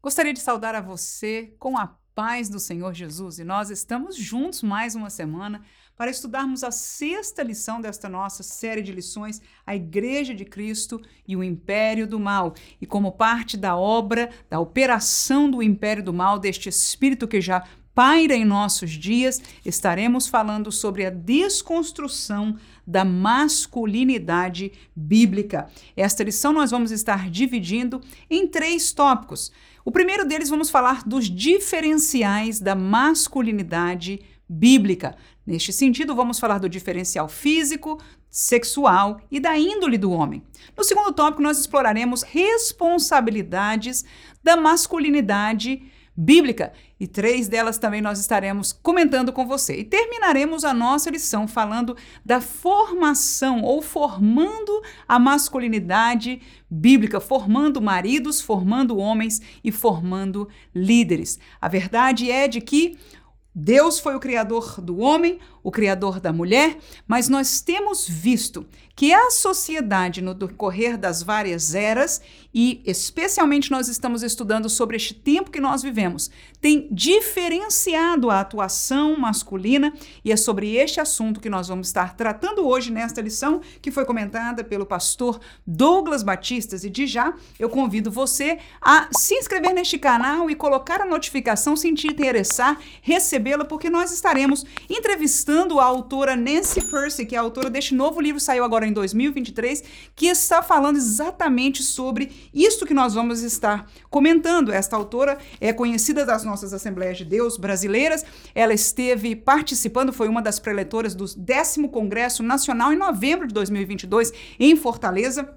Gostaria de saudar a você com a paz do Senhor Jesus e nós estamos juntos mais uma semana para estudarmos a sexta lição desta nossa série de lições, a Igreja de Cristo e o Império do Mal. E como parte da obra, da operação do Império do Mal, deste espírito que já paira em nossos dias, estaremos falando sobre a desconstrução da masculinidade bíblica. Esta lição nós vamos estar dividindo em três tópicos. O primeiro deles vamos falar dos diferenciais da masculinidade bíblica. Neste sentido, vamos falar do diferencial físico, sexual e da índole do homem. No segundo tópico, nós exploraremos responsabilidades da masculinidade bíblica e três delas também nós estaremos comentando com você. E terminaremos a nossa lição falando da formação ou formando a masculinidade bíblica, formando maridos, formando homens e formando líderes. A verdade é de que Deus foi o criador do homem, o criador da mulher, mas nós temos visto que a sociedade, no decorrer das várias eras, e especialmente nós estamos estudando sobre este tempo que nós vivemos, tem diferenciado a atuação masculina, e é sobre este assunto que nós vamos estar tratando hoje nesta lição, que foi comentada pelo pastor Douglas Batistas. E de já eu convido você a se inscrever neste canal e colocar a notificação se te interessar, recebê-la, porque nós estaremos entrevistando a autora Nancy Percy, que é a autora deste novo livro, saiu agora em 2023, que está falando exatamente sobre isso que nós vamos estar comentando. Esta autora é conhecida das nossas Assembleias de Deus brasileiras, ela esteve participando, foi uma das preletoras do 10 Congresso Nacional em novembro de 2022 em Fortaleza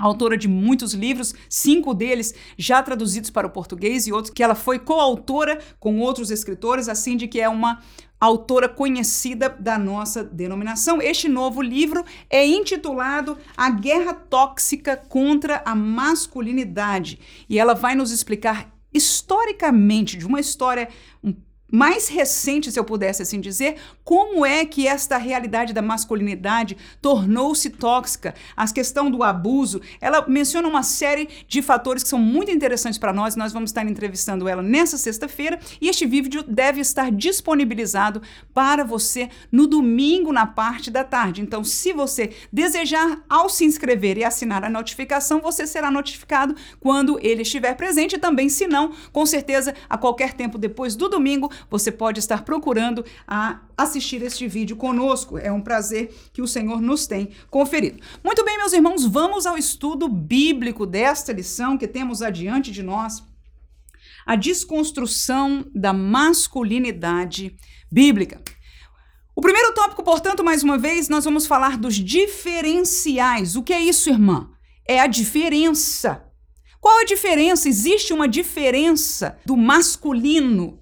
autora de muitos livros, cinco deles já traduzidos para o português e outros que ela foi coautora com outros escritores, assim de que é uma autora conhecida da nossa denominação. Este novo livro é intitulado A Guerra Tóxica contra a Masculinidade e ela vai nos explicar historicamente, de uma história mais recente, se eu pudesse assim dizer, como é que esta realidade da masculinidade tornou-se tóxica, a questão do abuso. Ela menciona uma série de fatores que são muito interessantes para nós. Nós vamos estar entrevistando ela nessa sexta-feira e este vídeo deve estar disponibilizado para você no domingo na parte da tarde. Então, se você desejar ao se inscrever e assinar a notificação, você será notificado quando ele estiver presente. E também, se não, com certeza, a qualquer tempo depois do domingo, você pode estar procurando a assistir este vídeo conosco. É um prazer que o Senhor nos tem conferido. Muito bem, meus irmãos, vamos ao estudo bíblico desta lição que temos adiante de nós. A desconstrução da masculinidade bíblica. O primeiro tópico, portanto, mais uma vez, nós vamos falar dos diferenciais. O que é isso, irmã? É a diferença. Qual a diferença? Existe uma diferença do masculino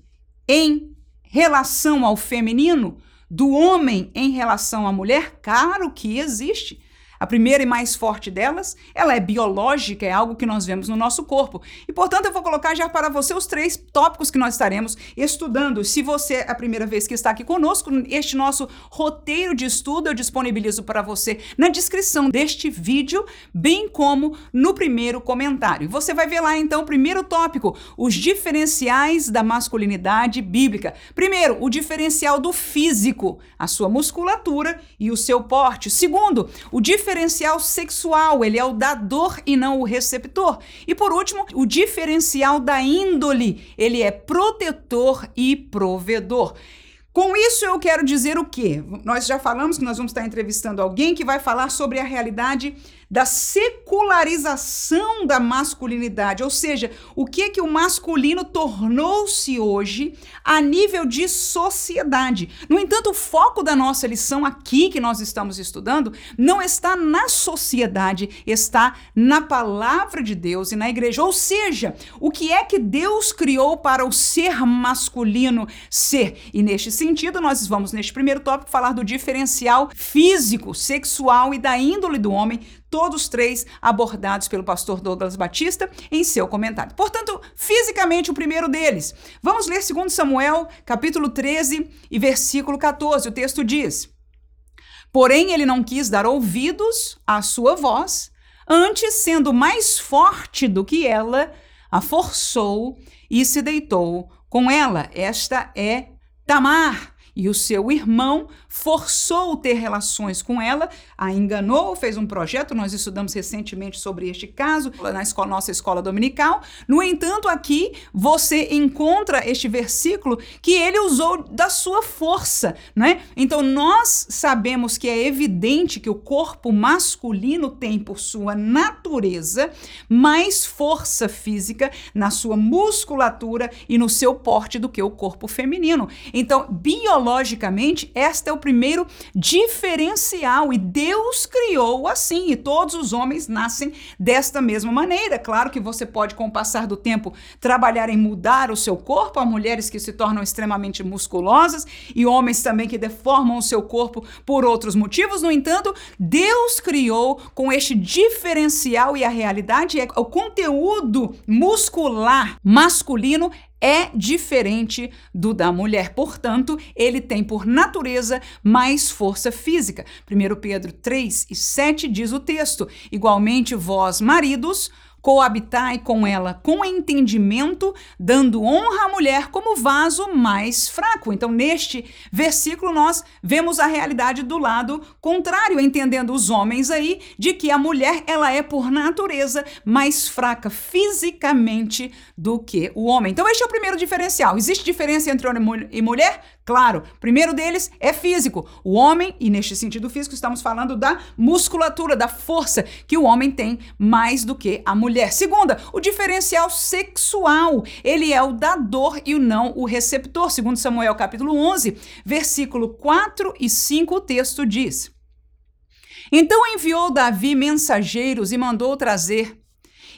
em relação ao feminino, do homem em relação à mulher? Claro que existe. A primeira e mais forte delas, ela é biológica, é algo que nós vemos no nosso corpo. E, portanto, eu vou colocar já para você os três tópicos que nós estaremos estudando. Se você é a primeira vez que está aqui conosco, este nosso roteiro de estudo eu disponibilizo para você na descrição deste vídeo, bem como no primeiro comentário. Você vai ver lá, então, o primeiro tópico, os diferenciais da masculinidade bíblica. Primeiro, o diferencial do físico, a sua musculatura e o seu porte. Segundo, o diferencial diferencial sexual, ele é o dador e não o receptor. E por último, o diferencial da índole, ele é protetor e provedor. Com isso eu quero dizer o quê? Nós já falamos que nós vamos estar entrevistando alguém que vai falar sobre a realidade da secularização da masculinidade, ou seja, o que é que o masculino tornou-se hoje a nível de sociedade. No entanto, o foco da nossa lição aqui que nós estamos estudando não está na sociedade, está na palavra de Deus e na igreja. Ou seja, o que é que Deus criou para o ser masculino ser? E neste sentido, nós vamos neste primeiro tópico falar do diferencial físico, sexual e da índole do homem todos três abordados pelo pastor Douglas Batista em seu comentário. Portanto, fisicamente o primeiro deles. Vamos ler 2 Samuel, capítulo 13 e versículo 14. O texto diz: Porém, ele não quis dar ouvidos à sua voz, antes, sendo mais forte do que ela, a forçou e se deitou com ela. Esta é Tamar. E o seu irmão forçou ter relações com ela, a enganou, fez um projeto. Nós estudamos recentemente sobre este caso na escola, nossa escola dominical. No entanto, aqui você encontra este versículo que ele usou da sua força, né? Então nós sabemos que é evidente que o corpo masculino tem por sua natureza mais força física na sua musculatura e no seu porte do que o corpo feminino. Então, biologicamente, esta é o primeiro diferencial e Deus criou assim e todos os homens nascem desta mesma maneira. Claro que você pode, com o passar do tempo, trabalhar em mudar o seu corpo. Há mulheres que se tornam extremamente musculosas e homens também que deformam o seu corpo por outros motivos. No entanto, Deus criou com este diferencial e a realidade é o conteúdo muscular masculino é diferente do da mulher. Portanto, ele tem por natureza mais força física. 1 Pedro 3 e 7 diz o texto: Igualmente, vós, maridos, coabitai com ela com entendimento, dando honra à mulher como vaso mais fraco. Então, neste versículo, nós vemos a realidade do lado contrário, entendendo os homens aí de que a mulher ela é por natureza mais fraca fisicamente do que o homem. Então, este é o primeiro diferencial. Existe diferença entre homem e mulher? Claro, primeiro deles é físico. O homem, e neste sentido físico, estamos falando da musculatura, da força que o homem tem mais do que a mulher. Segunda, o diferencial sexual. Ele é o dador e o não o receptor. Segundo Samuel capítulo 11, versículo 4 e 5, o texto diz: Então enviou Davi mensageiros e mandou trazer.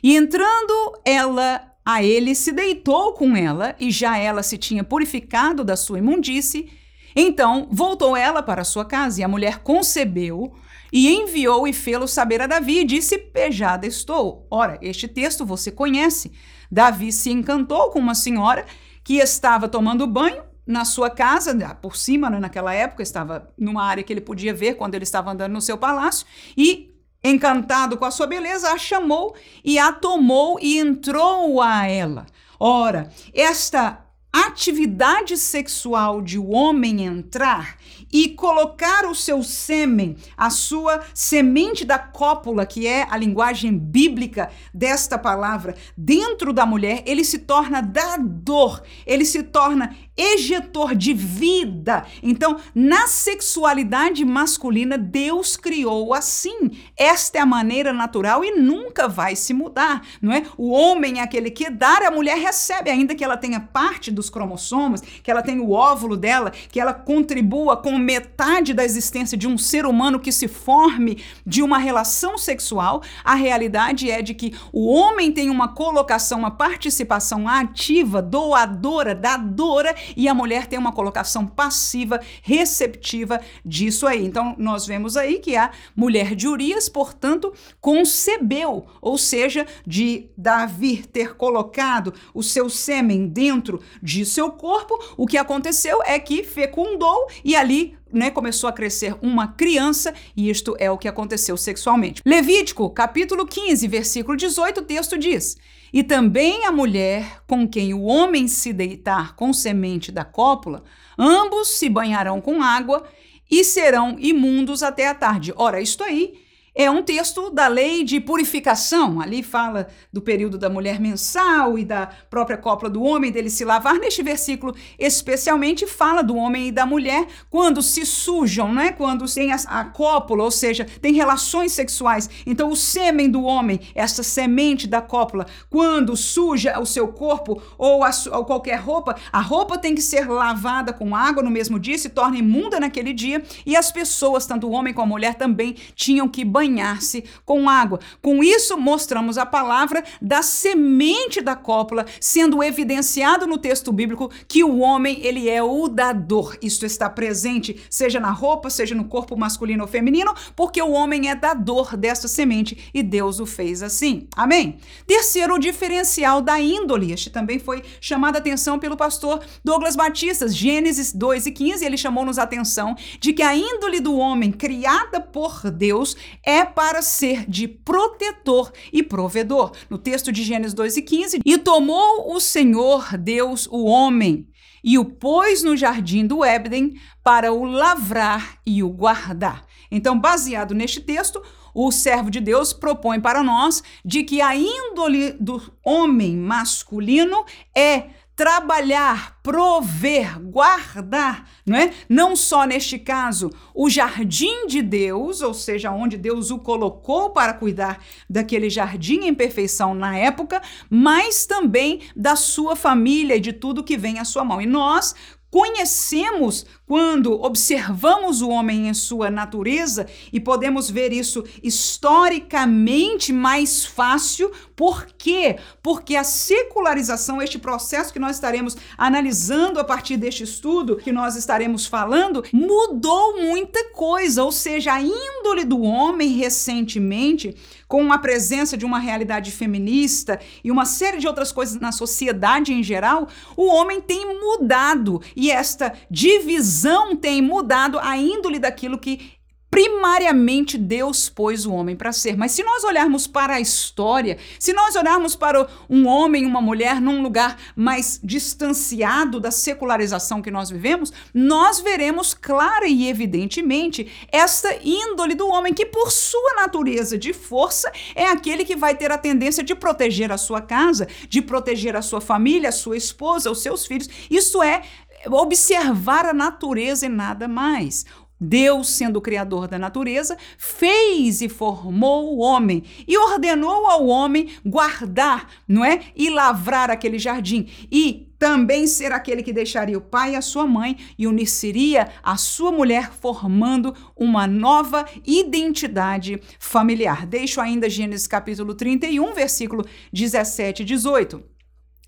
E entrando ela a ele se deitou com ela, e já ela se tinha purificado da sua imundície. Então voltou ela para sua casa, e a mulher concebeu, e enviou e fê-lo saber a Davi, e disse: Pejada estou. Ora, este texto você conhece. Davi se encantou com uma senhora que estava tomando banho na sua casa, por cima, né, naquela época, estava numa área que ele podia ver quando ele estava andando no seu palácio, e Encantado com a sua beleza, a chamou e a tomou e entrou a ela. Ora, esta atividade sexual de o homem entrar e colocar o seu sêmen, a sua semente da cópula, que é a linguagem bíblica desta palavra, dentro da mulher, ele se torna dador, ele se torna ejetor de vida. Então, na sexualidade masculina, Deus criou assim. Esta é a maneira natural e nunca vai se mudar, não é? O homem é aquele que dá, a mulher recebe, ainda que ela tenha parte dos cromossomos, que ela tenha o óvulo dela, que ela contribua com metade da existência de um ser humano que se forme de uma relação sexual. A realidade é de que o homem tem uma colocação, uma participação ativa, doadora, dadora e a mulher tem uma colocação passiva, receptiva disso aí. Então, nós vemos aí que a mulher de Urias, portanto, concebeu, ou seja, de Davi ter colocado o seu sêmen dentro de seu corpo, o que aconteceu é que fecundou e ali né, começou a crescer uma criança, e isto é o que aconteceu sexualmente. Levítico, capítulo 15, versículo 18, o texto diz: E também a mulher com quem o homem se deitar com semente da cópula, ambos se banharão com água e serão imundos até a tarde. Ora, isto aí é um texto da lei de purificação. Ali fala do período da mulher mensal e da própria cópula do homem, dele se lavar. Neste versículo, especialmente, fala do homem e da mulher quando se sujam, né? quando tem a, a cópula, ou seja, tem relações sexuais. Então, o sêmen do homem, essa semente da cópula, quando suja o seu corpo ou, a, ou qualquer roupa, a roupa tem que ser lavada com água no mesmo dia, se torna imunda naquele dia, e as pessoas, tanto o homem como a mulher, também tinham que banhar banhar-se com água. Com isso, mostramos a palavra da semente da cópula, sendo evidenciado no texto bíblico que o homem, ele é o dador. Isto está presente, seja na roupa, seja no corpo masculino ou feminino, porque o homem é dador dessa semente e Deus o fez assim. Amém? Terceiro, diferencial da índole. Este também foi chamado a atenção pelo pastor Douglas Batistas, Gênesis 2 e 15, ele chamou-nos a atenção de que a índole do homem criada por Deus é para ser de protetor e provedor. No texto de Gênesis 2 e 15, e tomou o Senhor Deus o homem e o pôs no jardim do Éden para o lavrar e o guardar. Então, baseado neste texto, o servo de Deus propõe para nós de que a índole do homem masculino é trabalhar, prover, guardar, não é? Não só neste caso, o jardim de Deus, ou seja, onde Deus o colocou para cuidar daquele jardim em perfeição na época, mas também da sua família e de tudo que vem à sua mão. E nós, conhecemos quando observamos o homem em sua natureza e podemos ver isso historicamente mais fácil. Por quê? Porque a secularização, este processo que nós estaremos analisando a partir deste estudo que nós estaremos falando, mudou muita coisa, ou seja, a índole do homem recentemente com a presença de uma realidade feminista e uma série de outras coisas na sociedade em geral, o homem tem mudado e esta divisão tem mudado a índole daquilo que primariamente Deus pôs o homem para ser. Mas se nós olharmos para a história, se nós olharmos para um homem uma mulher num lugar mais distanciado da secularização que nós vivemos, nós veremos clara e evidentemente esta índole do homem que por sua natureza de força é aquele que vai ter a tendência de proteger a sua casa, de proteger a sua família, a sua esposa, os seus filhos. Isso é observar a natureza e nada mais. Deus, sendo o criador da natureza, fez e formou o homem e ordenou ao homem guardar, não é? E lavrar aquele jardim e também ser aquele que deixaria o pai e a sua mãe e unir-se-ia a sua mulher, formando uma nova identidade familiar. Deixo ainda Gênesis capítulo 31, versículo 17 e 18.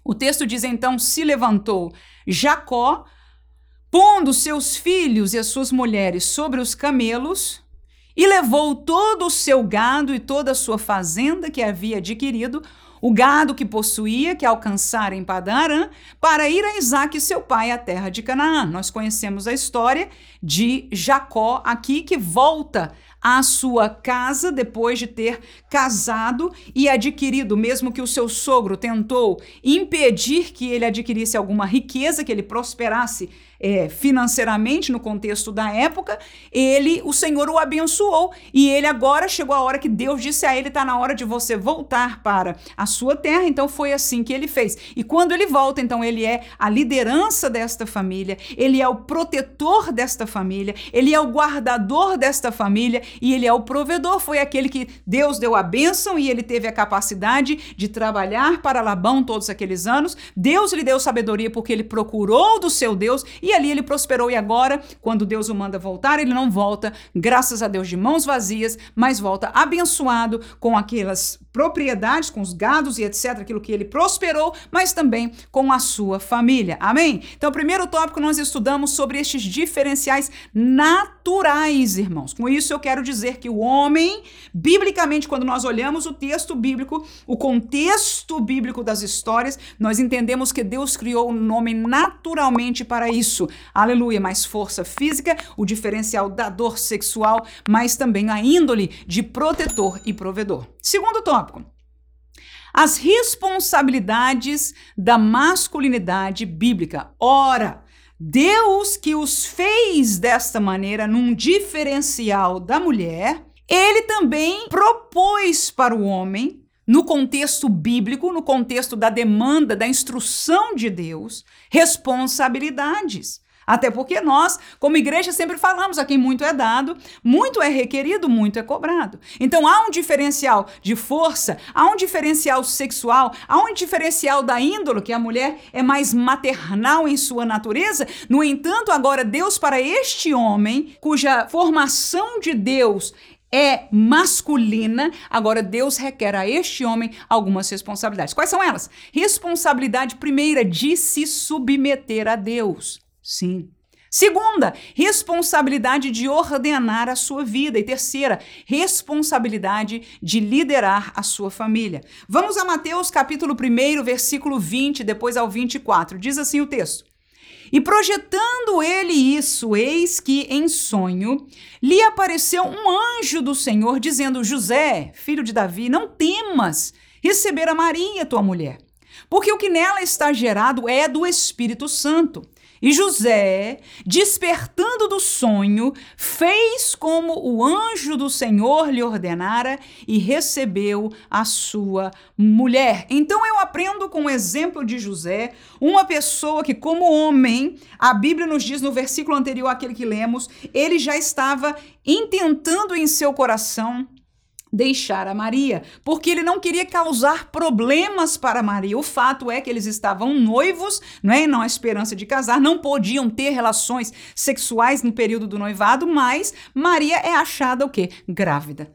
O texto diz então: se levantou Jacó pondo seus filhos e as suas mulheres sobre os camelos, e levou todo o seu gado e toda a sua fazenda que havia adquirido, o gado que possuía, que alcançara em Padarã, para ir a Isaac, seu pai, à terra de Canaã. Nós conhecemos a história de Jacó aqui, que volta à sua casa depois de ter casado e adquirido, mesmo que o seu sogro tentou impedir que ele adquirisse alguma riqueza, que ele prosperasse é, financeiramente no contexto da época, ele, o Senhor o abençoou e ele agora chegou a hora que Deus disse a ele: está na hora de você voltar para a sua terra. Então foi assim que ele fez. E quando ele volta, então ele é a liderança desta família, ele é o protetor desta família, ele é o guardador desta família e ele é o provedor. Foi aquele que Deus deu a bênção e ele teve a capacidade de trabalhar para Labão todos aqueles anos. Deus lhe deu sabedoria porque ele procurou do seu Deus e ali ele prosperou e agora, quando Deus o manda voltar, ele não volta, graças a Deus, de mãos vazias, mas volta abençoado com aquelas propriedades, com os gados e etc, aquilo que ele prosperou, mas também com a sua família. Amém? Então, primeiro tópico nós estudamos sobre estes diferenciais naturais, irmãos. Com isso eu quero dizer que o homem, biblicamente, quando nós olhamos o texto bíblico, o contexto bíblico das histórias, nós entendemos que Deus criou o homem naturalmente para isso. Aleluia. Mais força física, o diferencial da dor sexual, mas também a índole de protetor e provedor. Segundo tópico. As responsabilidades da masculinidade bíblica. Ora, Deus que os fez desta maneira, num diferencial da mulher, ele também propôs para o homem no contexto bíblico, no contexto da demanda, da instrução de Deus, responsabilidades. Até porque nós, como igreja, sempre falamos a quem muito é dado, muito é requerido, muito é cobrado. Então há um diferencial de força, há um diferencial sexual, há um diferencial da índole, que a mulher é mais maternal em sua natureza. No entanto, agora Deus, para este homem, cuja formação de Deus é masculina, agora Deus requer a este homem algumas responsabilidades. Quais são elas? Responsabilidade primeira de se submeter a Deus. Sim. Segunda, responsabilidade de ordenar a sua vida. E terceira, responsabilidade de liderar a sua família. Vamos a Mateus capítulo 1, versículo 20, depois ao 24. Diz assim o texto: E projetando ele isso, eis que em sonho lhe apareceu um anjo do Senhor dizendo: José, filho de Davi, não temas receber a Maria, tua mulher, porque o que nela está gerado é do Espírito Santo. E José, despertando do sonho, fez como o anjo do Senhor lhe ordenara e recebeu a sua mulher. Então eu aprendo com o exemplo de José, uma pessoa que, como homem, a Bíblia nos diz no versículo anterior àquele que lemos, ele já estava intentando em seu coração deixar a Maria, porque ele não queria causar problemas para Maria. O fato é que eles estavam noivos, não é? Não a esperança de casar, não podiam ter relações sexuais no período do noivado, mas Maria é achada o quê? Grávida.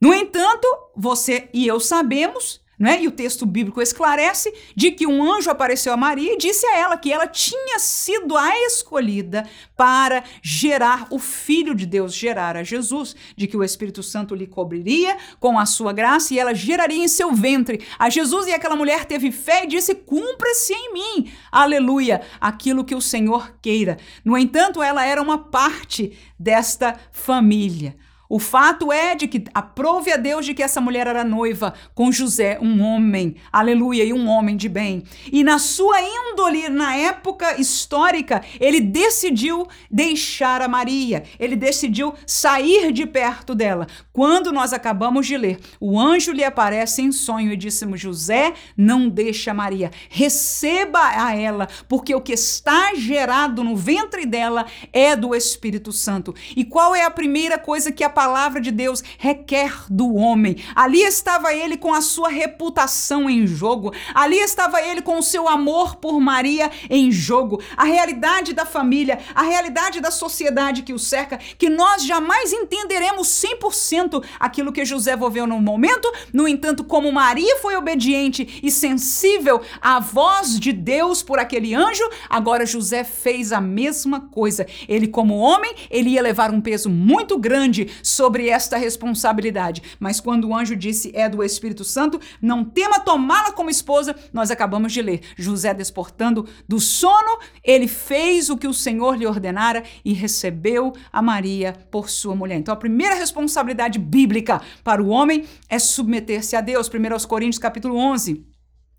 No entanto, você e eu sabemos né? E o texto bíblico esclarece de que um anjo apareceu a Maria e disse a ela que ela tinha sido a escolhida para gerar o Filho de Deus, gerar a Jesus, de que o Espírito Santo lhe cobriria com a sua graça e ela geraria em seu ventre a Jesus. E aquela mulher teve fé e disse: Cumpra-se em mim, aleluia, aquilo que o Senhor queira. No entanto, ela era uma parte desta família. O fato é de que aprove a Deus de que essa mulher era noiva com José, um homem, aleluia, e um homem de bem. E na sua índole, na época histórica, ele decidiu deixar a Maria, ele decidiu sair de perto dela. Quando nós acabamos de ler, o anjo lhe aparece em sonho e disse: José, não deixa Maria, receba a ela, porque o que está gerado no ventre dela é do Espírito Santo. E qual é a primeira coisa que a palavra de Deus requer do homem. Ali estava ele com a sua reputação em jogo, ali estava ele com o seu amor por Maria em jogo, a realidade da família, a realidade da sociedade que o cerca, que nós jamais entenderemos 100% aquilo que José viveu no momento. No entanto, como Maria foi obediente e sensível à voz de Deus por aquele anjo, agora José fez a mesma coisa. Ele, como homem, ele ia levar um peso muito grande sobre esta responsabilidade. Mas quando o anjo disse é do Espírito Santo, não tema tomá-la como esposa, nós acabamos de ler. José desportando do sono, ele fez o que o Senhor lhe ordenara e recebeu a Maria por sua mulher. Então a primeira responsabilidade bíblica para o homem é submeter-se a Deus. 1 Coríntios capítulo 11.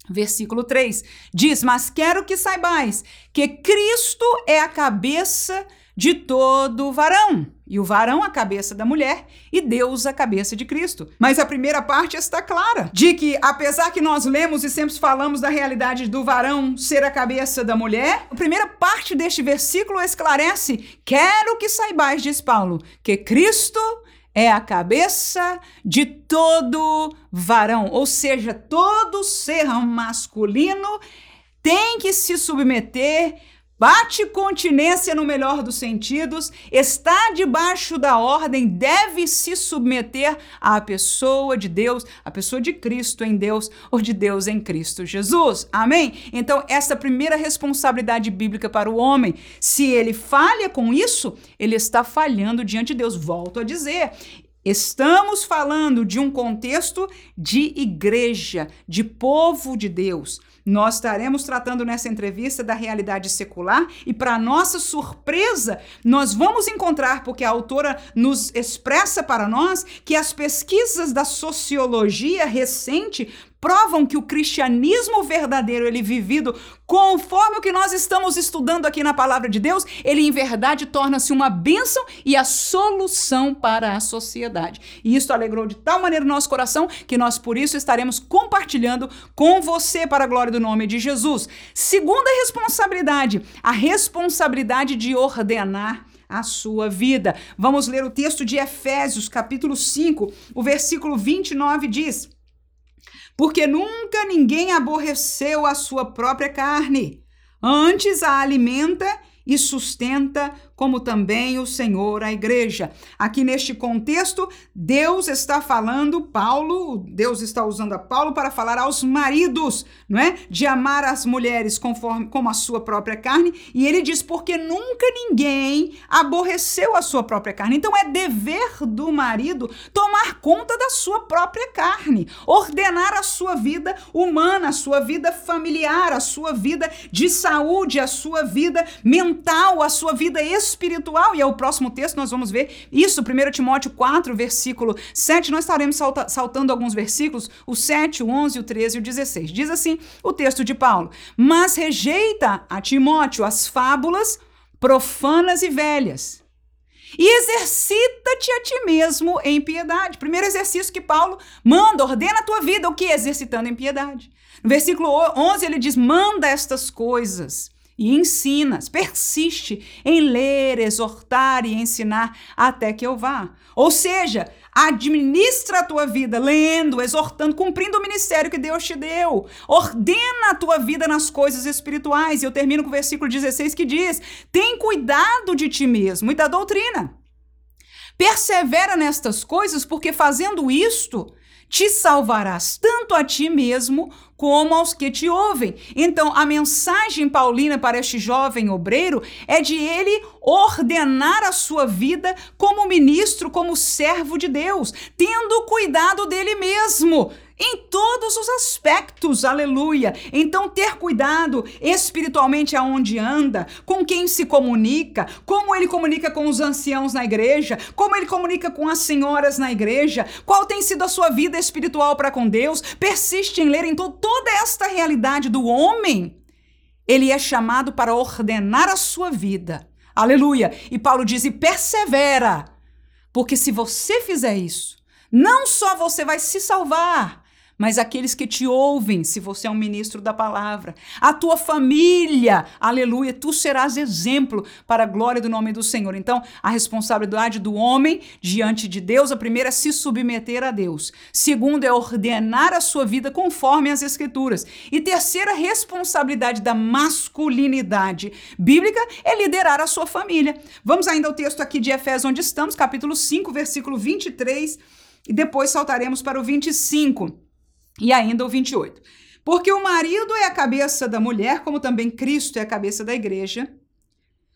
Versículo 3 diz: Mas quero que saibais que Cristo é a cabeça de todo varão. E o varão a cabeça da mulher e Deus a cabeça de Cristo. Mas a primeira parte está clara, de que apesar que nós lemos e sempre falamos da realidade do varão ser a cabeça da mulher, a primeira parte deste versículo esclarece: "Quero que saibais", diz Paulo, "que Cristo é a cabeça de todo varão, ou seja, todo ser masculino tem que se submeter Bate continência no melhor dos sentidos, está debaixo da ordem, deve se submeter à pessoa de Deus, à pessoa de Cristo em Deus ou de Deus em Cristo Jesus. Amém? Então, essa primeira responsabilidade bíblica para o homem, se ele falha com isso, ele está falhando diante de Deus. Volto a dizer, Estamos falando de um contexto de igreja, de povo de Deus. Nós estaremos tratando nessa entrevista da realidade secular e, para nossa surpresa, nós vamos encontrar, porque a autora nos expressa para nós, que as pesquisas da sociologia recente provam que o cristianismo verdadeiro, ele vivido conforme o que nós estamos estudando aqui na palavra de Deus, ele em verdade torna-se uma bênção e a solução para a sociedade. E isso alegrou de tal maneira o nosso coração que nós por isso estaremos compartilhando com você para a glória do nome de Jesus. Segunda responsabilidade, a responsabilidade de ordenar a sua vida. Vamos ler o texto de Efésios, capítulo 5, o versículo 29 diz: porque nunca ninguém aborreceu a sua própria carne, antes a alimenta e sustenta, como também o Senhor a igreja. Aqui neste contexto, Deus está falando, Paulo, Deus está usando a Paulo para falar aos maridos, não é? De amar as mulheres conforme como a sua própria carne, e ele diz porque nunca ninguém aborreceu a sua própria carne. Então é dever do marido tomar conta da sua própria carne, ordenar a sua vida humana, a sua vida familiar, a sua vida de saúde, a sua vida mental, a sua vida espiritual. E é o próximo texto, nós vamos ver isso, 1 Timóteo 4, versículo 7. Nós estaremos salta, saltando alguns versículos, o 7, o 11, o 13 e o 16. Diz assim o texto de Paulo: Mas rejeita a Timóteo as fábulas profanas e velhas. E exercita-te a ti mesmo em piedade. Primeiro exercício que Paulo manda, ordena a tua vida, o que? Exercitando em piedade. No versículo 11 ele diz: manda estas coisas e ensinas, persiste em ler, exortar e ensinar até que eu vá. Ou seja, administra a tua vida lendo, exortando, cumprindo o ministério que Deus te deu. Ordena a tua vida nas coisas espirituais. E eu termino com o versículo 16 que diz: tem cuidado de ti mesmo e da doutrina. Persevera nestas coisas, porque fazendo isto, te salvarás tanto a ti mesmo como aos que te ouvem. Então, a mensagem paulina para este jovem obreiro é de ele ordenar a sua vida como ministro, como servo de Deus, tendo cuidado dele mesmo em todos os aspectos, aleluia. Então, ter cuidado espiritualmente aonde anda, com quem se comunica, como ele comunica com os anciãos na igreja, como ele comunica com as senhoras na igreja, qual tem sido a sua vida espiritual para com Deus, persiste em ler então toda esta realidade do homem. Ele é chamado para ordenar a sua vida. Aleluia. E Paulo diz: e persevera, porque se você fizer isso, não só você vai se salvar, mas aqueles que te ouvem, se você é um ministro da palavra, a tua família, aleluia, tu serás exemplo para a glória do nome do Senhor. Então, a responsabilidade do homem diante de Deus, a primeira é se submeter a Deus. Segundo é ordenar a sua vida conforme as escrituras. E terceira responsabilidade da masculinidade bíblica é liderar a sua família. Vamos ainda ao texto aqui de Efésios onde estamos, capítulo 5, versículo 23, e depois saltaremos para o 25. E ainda o 28. Porque o marido é a cabeça da mulher, como também Cristo é a cabeça da igreja,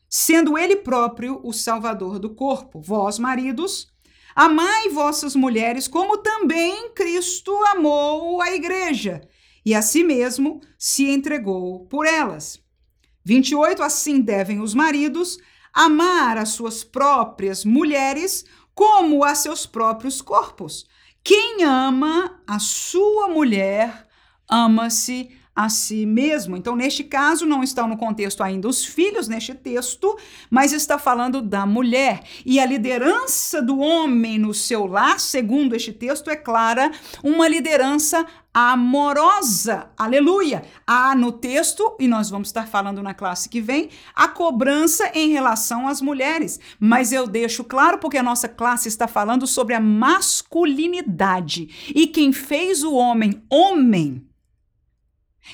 sendo ele próprio o salvador do corpo. Vós, maridos, amai vossas mulheres, como também Cristo amou a igreja, e a si mesmo se entregou por elas. 28. Assim devem os maridos amar as suas próprias mulheres como a seus próprios corpos. Quem ama a sua mulher, ama-se a si mesmo. Então, neste caso, não estão no contexto ainda os filhos neste texto, mas está falando da mulher. E a liderança do homem no seu lar, segundo este texto, é clara, uma liderança amorosa. Aleluia! Há no texto, e nós vamos estar falando na classe que vem, a cobrança em relação às mulheres. Mas eu deixo claro porque a nossa classe está falando sobre a masculinidade. E quem fez o homem homem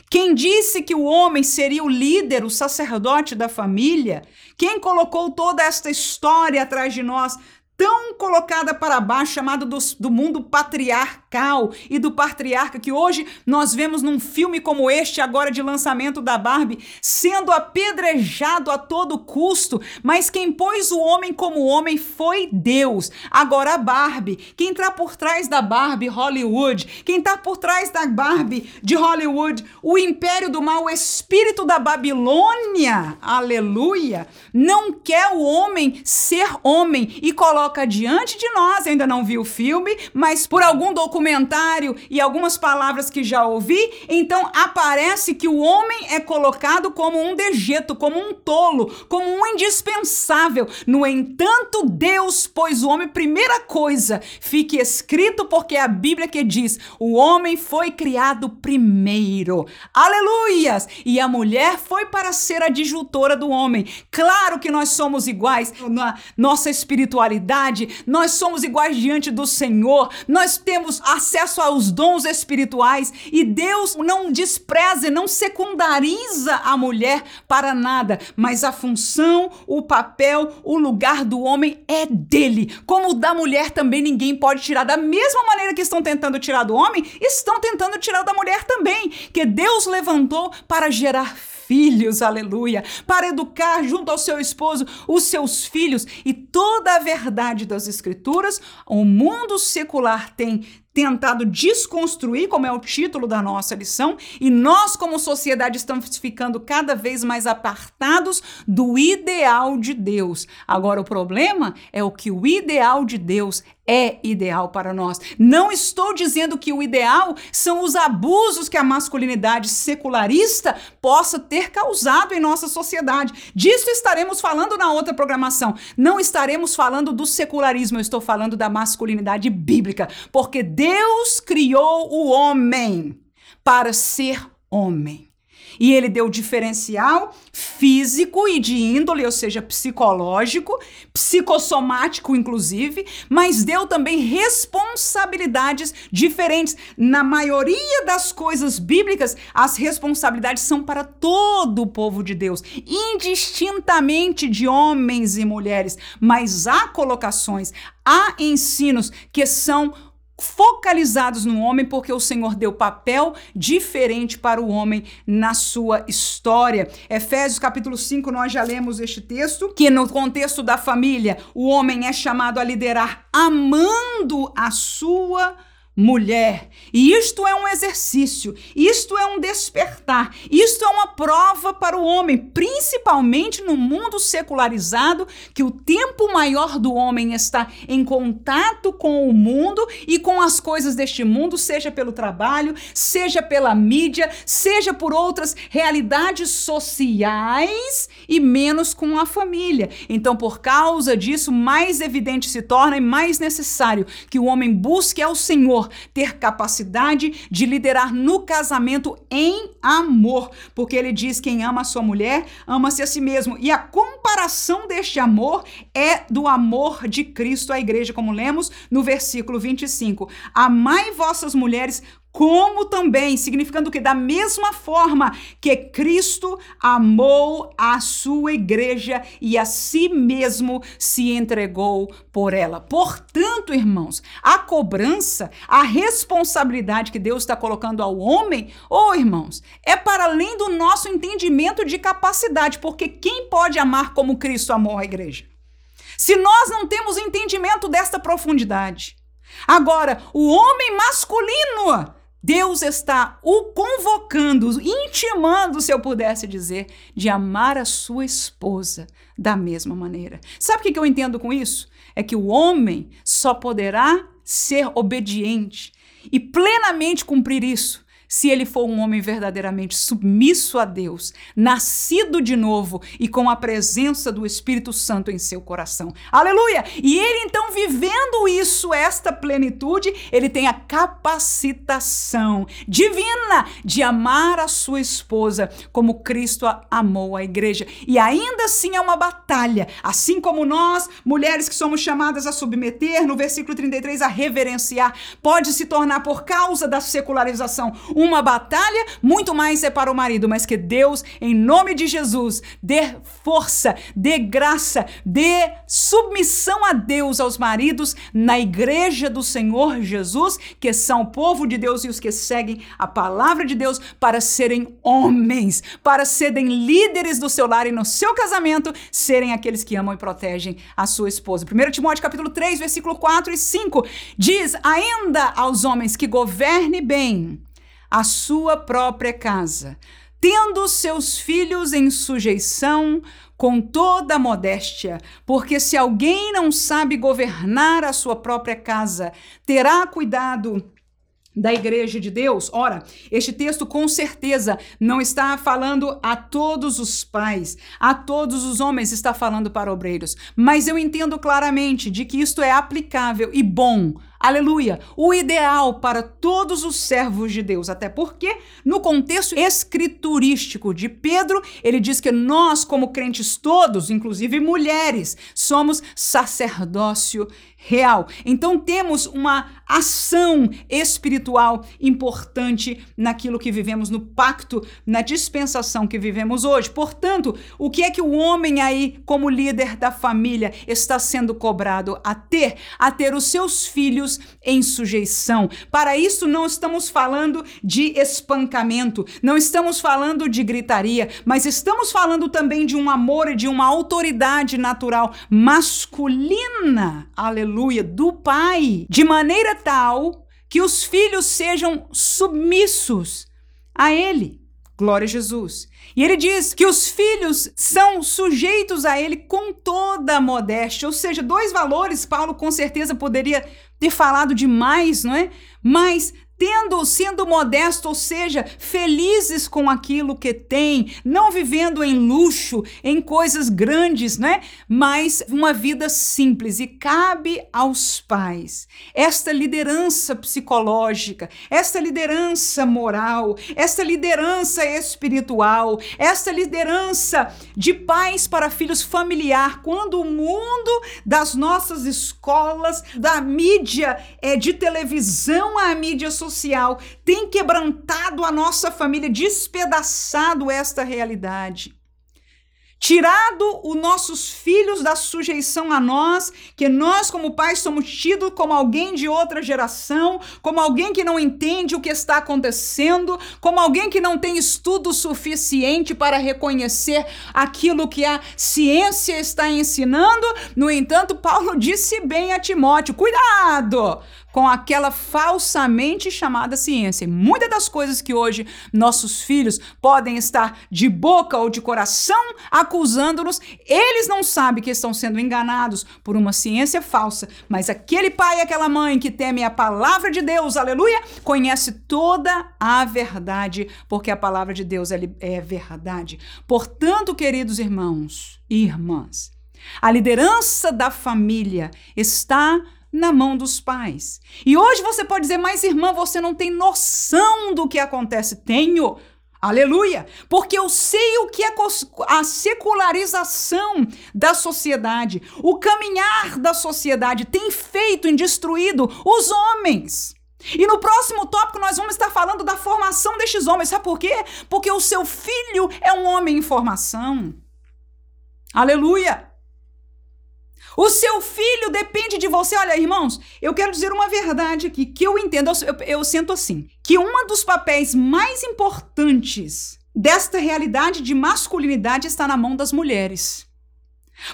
quem disse que o homem seria o líder, o sacerdote da família? Quem colocou toda esta história atrás de nós tão colocada para baixo, chamada do, do, mundo patriarcal e do patriarca, que hoje nós vemos num filme como este, agora de lançamento da Barbie, sendo apedrejado a todo custo, mas quem pôs o homem como homem foi Deus. Agora a Barbie, quem está por trás da Barbie Hollywood, quem está por trás da Barbie de Hollywood, o império do mal, o espírito da Babilônia, aleluia, não quer o homem ser homem e coloca coloca diante de nós, ainda não vi o filme, mas por algum documentário e algumas palavras que já ouvi, então aparece que o homem é colocado como um dejeto, como um tolo, como um indispensável. No entanto, Deus pôs o homem, primeira coisa, fique escrito porque é a Bíblia que diz: o homem foi criado primeiro. Aleluias! E a mulher foi para ser a disjuntora do homem. Claro que nós somos iguais na nossa espiritualidade nós somos iguais diante do Senhor, nós temos acesso aos dons espirituais e Deus não despreza, não secundariza a mulher para nada, mas a função, o papel, o lugar do homem é dele. Como da mulher também ninguém pode tirar. Da mesma maneira que estão tentando tirar do homem, estão tentando tirar da mulher também, que Deus levantou para gerar filhos, aleluia, para educar junto ao seu esposo os seus filhos e toda a verdade das Escrituras, o mundo secular tem tentado desconstruir, como é o título da nossa lição, e nós, como sociedade, estamos ficando cada vez mais apartados do ideal de Deus. Agora, o problema é o que o ideal de Deus é ideal para nós. Não estou dizendo que o ideal são os abusos que a masculinidade secularista possa ter causado em nossa sociedade. Disso estaremos falando na outra programação. Não estaremos falando do secularismo, eu estou falando da masculinidade bíblica, porque Deus criou o homem para ser homem. E ele deu diferencial físico e de índole, ou seja, psicológico, psicossomático, inclusive, mas deu também responsabilidades diferentes. Na maioria das coisas bíblicas, as responsabilidades são para todo o povo de Deus, indistintamente de homens e mulheres, mas há colocações, há ensinos que são focalizados no homem, porque o Senhor deu papel diferente para o homem na sua história. Efésios capítulo 5, nós já lemos este texto, que no contexto da família, o homem é chamado a liderar amando a sua família mulher. E isto é um exercício, isto é um despertar, isto é uma prova para o homem, principalmente no mundo secularizado, que o tempo maior do homem está em contato com o mundo e com as coisas deste mundo, seja pelo trabalho, seja pela mídia, seja por outras realidades sociais e menos com a família. Então, por causa disso, mais evidente se torna e mais necessário que o homem busque ao Senhor ter capacidade de liderar no casamento em amor, porque ele diz: quem ama a sua mulher, ama-se a si mesmo. E a comparação deste amor é do amor de Cristo à igreja, como lemos no versículo 25. Amai vossas mulheres como também, significando que da mesma forma que Cristo amou a sua igreja e a si mesmo se entregou por ela. Portanto, irmãos, a cobrança, a responsabilidade que Deus está colocando ao homem, ou oh, irmãos, é para além do nosso entendimento de capacidade, porque quem pode amar como Cristo amou a igreja? Se nós não temos entendimento desta profundidade. Agora, o homem masculino Deus está o convocando, intimando, se eu pudesse dizer, de amar a sua esposa da mesma maneira. Sabe o que eu entendo com isso? É que o homem só poderá ser obediente e plenamente cumprir isso se ele for um homem verdadeiramente submisso a Deus, nascido de novo e com a presença do Espírito Santo em seu coração. Aleluia! E ele então vivendo isso, esta plenitude, ele tem a capacitação divina de amar a sua esposa como Cristo amou a igreja. E ainda assim é uma batalha, assim como nós, mulheres que somos chamadas a submeter, no versículo 33 a reverenciar, pode se tornar por causa da secularização uma batalha, muito mais é para o marido, mas que Deus, em nome de Jesus, dê força, dê graça, dê submissão a Deus aos maridos na igreja do Senhor Jesus, que são o povo de Deus e os que seguem a palavra de Deus para serem homens, para serem líderes do seu lar e no seu casamento, serem aqueles que amam e protegem a sua esposa. 1 Timóteo capítulo 3, versículo 4 e 5 diz: "Ainda aos homens que governe bem a sua própria casa, tendo seus filhos em sujeição com toda modéstia, porque se alguém não sabe governar a sua própria casa, terá cuidado da igreja de Deus. Ora, este texto com certeza não está falando a todos os pais, a todos os homens, está falando para obreiros, mas eu entendo claramente de que isto é aplicável e bom aleluia, o ideal para todos os servos de Deus. Até porque, no contexto escriturístico de Pedro, ele diz que nós, como crentes todos, inclusive mulheres, somos sacerdócio real. Então temos uma ação espiritual importante naquilo que vivemos no pacto, na dispensação que vivemos hoje. Portanto, o que é que o homem aí, como líder da família, está sendo cobrado a ter? A ter os seus filhos em sujeição. Para isso não estamos falando de espancamento, não estamos falando de gritaria, mas estamos falando também de um amor e de uma autoridade natural masculina. Aleluia do pai, de maneira tal que os filhos sejam submissos a ele. Glória a Jesus. E ele diz que os filhos são sujeitos a ele com toda a modéstia. Ou seja, dois valores, Paulo com certeza poderia ter falado demais, não é? Mas tendo, sendo modesto, ou seja, felizes com aquilo que têm, não vivendo em luxo, em coisas grandes, né? Mas uma vida simples e cabe aos pais esta liderança psicológica, esta liderança moral, esta liderança espiritual, esta liderança de pais para filhos familiar, quando o mundo das nossas escolas, da mídia é de televisão à mídia social social tem quebrantado a nossa família, despedaçado esta realidade tirado os nossos filhos da sujeição a nós, que nós, como pais, somos tidos como alguém de outra geração, como alguém que não entende o que está acontecendo, como alguém que não tem estudo suficiente para reconhecer aquilo que a ciência está ensinando. No entanto, Paulo disse bem a Timóteo: cuidado! Com aquela falsamente chamada ciência. E muitas das coisas que hoje nossos filhos podem estar de boca ou de coração acusando-nos, eles não sabem que estão sendo enganados por uma ciência falsa, mas aquele pai e aquela mãe que temem a palavra de Deus, aleluia, conhece toda a verdade, porque a palavra de Deus é verdade. Portanto, queridos irmãos e irmãs, a liderança da família está na mão dos pais. E hoje você pode dizer, mas irmã, você não tem noção do que acontece. Tenho. Aleluia! Porque eu sei o que é a secularização da sociedade, o caminhar da sociedade tem feito e destruído os homens. E no próximo tópico nós vamos estar falando da formação destes homens. Sabe por quê? Porque o seu filho é um homem em formação. Aleluia! O seu filho depende de você. Olha, irmãos, eu quero dizer uma verdade aqui, que eu entendo, eu, eu, sinto assim, que um dos papéis mais importantes desta realidade de masculinidade está na mão das mulheres.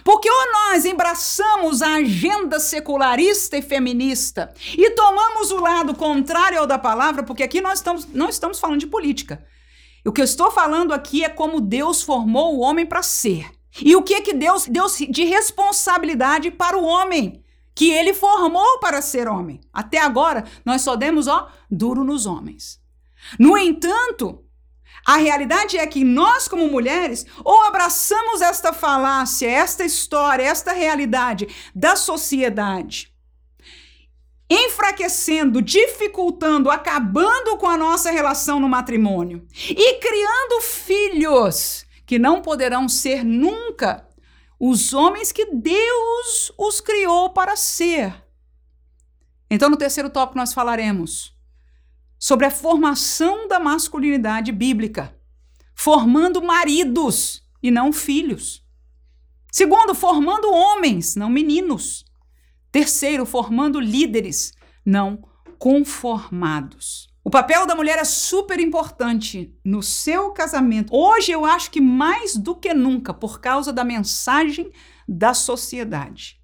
Porque ou nós embraçamos a agenda secularista e feminista e tomamos o lado contrário ao da palavra, porque aqui nós estamos, não estamos falando de política. O que eu estou falando aqui é como Deus formou o homem para ser. E o que é que Deus deu de responsabilidade para o homem? Que ele formou para ser homem. Até agora, nós só demos, ó, duro nos homens. No entanto, a realidade é que nós, como mulheres, ou abraçamos esta falácia, esta história, esta realidade da sociedade, enfraquecendo, dificultando, acabando com a nossa relação no matrimônio e criando filhos que não poderão ser nunca os homens que Deus os criou para ser. Então, no terceiro tópico, nós falaremos sobre a formação da masculinidade bíblica, formando maridos e não filhos. Segundo, formando homens, não meninos. Terceiro, formando líderes, não conformados. O papel da mulher é super importante no seu casamento. Hoje eu acho que mais do que nunca, por causa da mensagem da sociedade.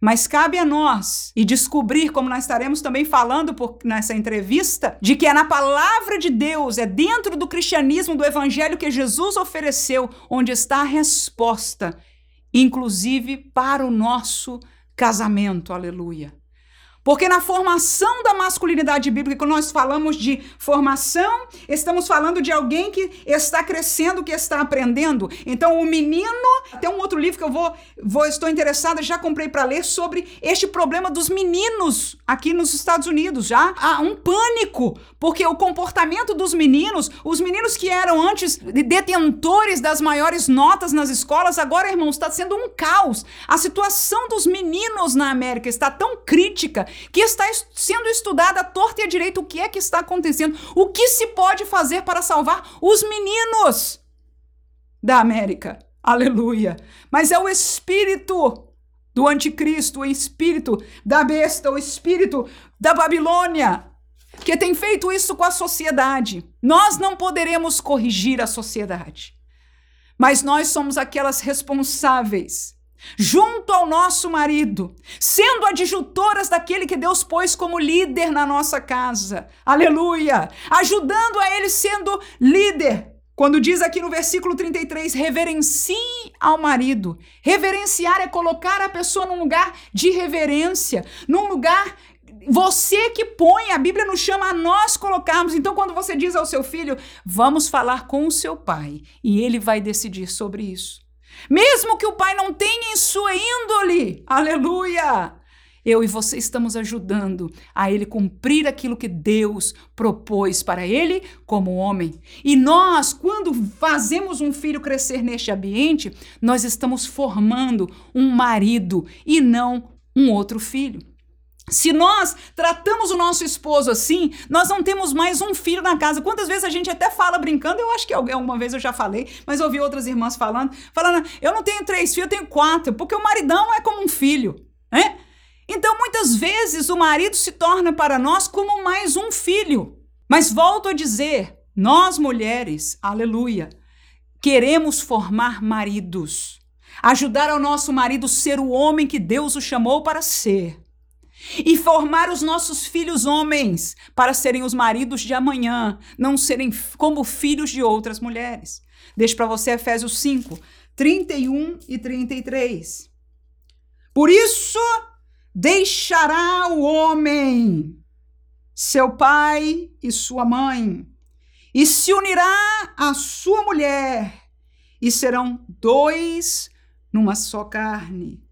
Mas cabe a nós e descobrir, como nós estaremos também falando por, nessa entrevista, de que é na palavra de Deus, é dentro do cristianismo, do evangelho que Jesus ofereceu, onde está a resposta, inclusive para o nosso casamento. Aleluia. Porque na formação da masculinidade bíblica, quando nós falamos de formação, estamos falando de alguém que está crescendo, que está aprendendo. Então, o menino, tem um outro livro que eu vou, vou estou interessada, já comprei para ler sobre este problema dos meninos aqui nos Estados Unidos. Já há um pânico, porque o comportamento dos meninos, os meninos que eram antes detentores das maiores notas nas escolas, agora, irmãos, está sendo um caos. A situação dos meninos na América está tão crítica que está sendo estudada à torta e à direita o que é que está acontecendo, o que se pode fazer para salvar os meninos da América. Aleluia. Mas é o espírito do anticristo, o espírito da besta, o espírito da Babilônia, que tem feito isso com a sociedade. Nós não poderemos corrigir a sociedade, mas nós somos aquelas responsáveis junto ao nosso marido, sendo adjutoras daquele que Deus pôs como líder na nossa casa. Aleluia! Ajudando a ele sendo líder. Quando diz aqui no versículo 33, reverencie ao marido. Reverenciar é colocar a pessoa num lugar de reverência, num lugar você que põe, a Bíblia nos chama a nós colocarmos. Então, quando você diz ao seu filho, vamos falar com o seu pai, e ele vai decidir sobre isso. Mesmo que o pai não tenha em sua índole, aleluia! Eu e você estamos ajudando a ele cumprir aquilo que Deus propôs para ele como homem. E nós, quando fazemos um filho crescer neste ambiente, nós estamos formando um marido e não um outro filho. Se nós tratamos o nosso esposo assim, nós não temos mais um filho na casa. Quantas vezes a gente até fala brincando, eu acho que alguma vez eu já falei, mas ouvi outras irmãs falando, falando, eu não tenho três filhos, eu tenho quatro, porque o maridão é como um filho, né? Então, muitas vezes, o marido se torna para nós como mais um filho. Mas volto a dizer, nós mulheres, aleluia, queremos formar maridos, ajudar ao nosso marido ser o homem que Deus o chamou para ser e formar os nossos filhos homens para serem os maridos de amanhã, não serem como filhos de outras mulheres. Deixo para você Efésios 5, 31 e 33. Por isso, deixará o homem seu pai e sua mãe, e se unirá à sua mulher, e serão dois numa só carne.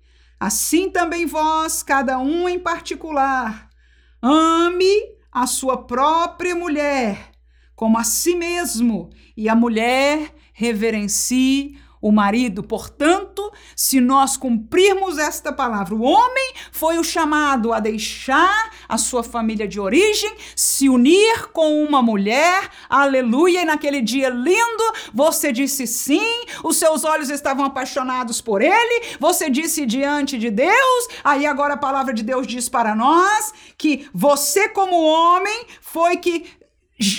Assim também vós, cada um em particular, ame a sua própria mulher como a si mesmo, e a mulher reverencie o marido. Portanto, se nós cumprirmos esta palavra, o homem foi o chamado a deixar a sua família de origem, se unir com uma mulher, aleluia, e naquele dia lindo, você disse sim, os seus olhos estavam apaixonados por ele, você disse diante de Deus, aí agora a palavra de Deus diz para nós que você, como homem, foi que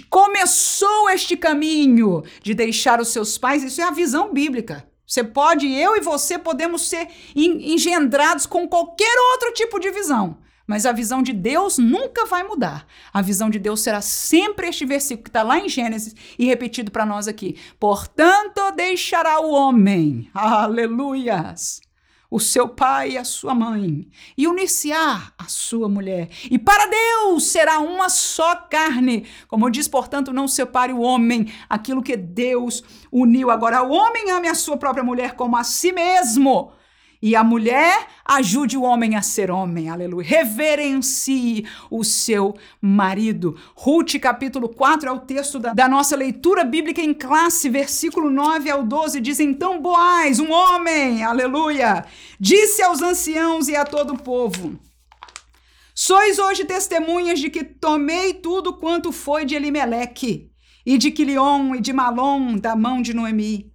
começou este caminho de deixar os seus pais, isso é a visão bíblica. Você pode, eu e você podemos ser engendrados com qualquer outro tipo de visão. Mas a visão de Deus nunca vai mudar. A visão de Deus será sempre este versículo que está lá em Gênesis e repetido para nós aqui. Portanto, deixará o homem, aleluias, o seu pai e a sua mãe, e unir-se-á a sua mulher. E para Deus será uma só carne. Como diz, portanto, não separe o homem aquilo que Deus uniu. Agora, o homem ame a sua própria mulher como a si mesmo. E a mulher ajude o homem a ser homem, aleluia. Reverencie o seu marido. Ruth, capítulo 4, é o texto da, da, nossa leitura bíblica em classe, versículo 9 ao 12, diz: Então Boaz, um homem, aleluia, disse aos anciãos e a todo o povo: Sois hoje testemunhas de que tomei tudo quanto foi de Elimeleque, e de Quilion e de Malom, da mão de Noemi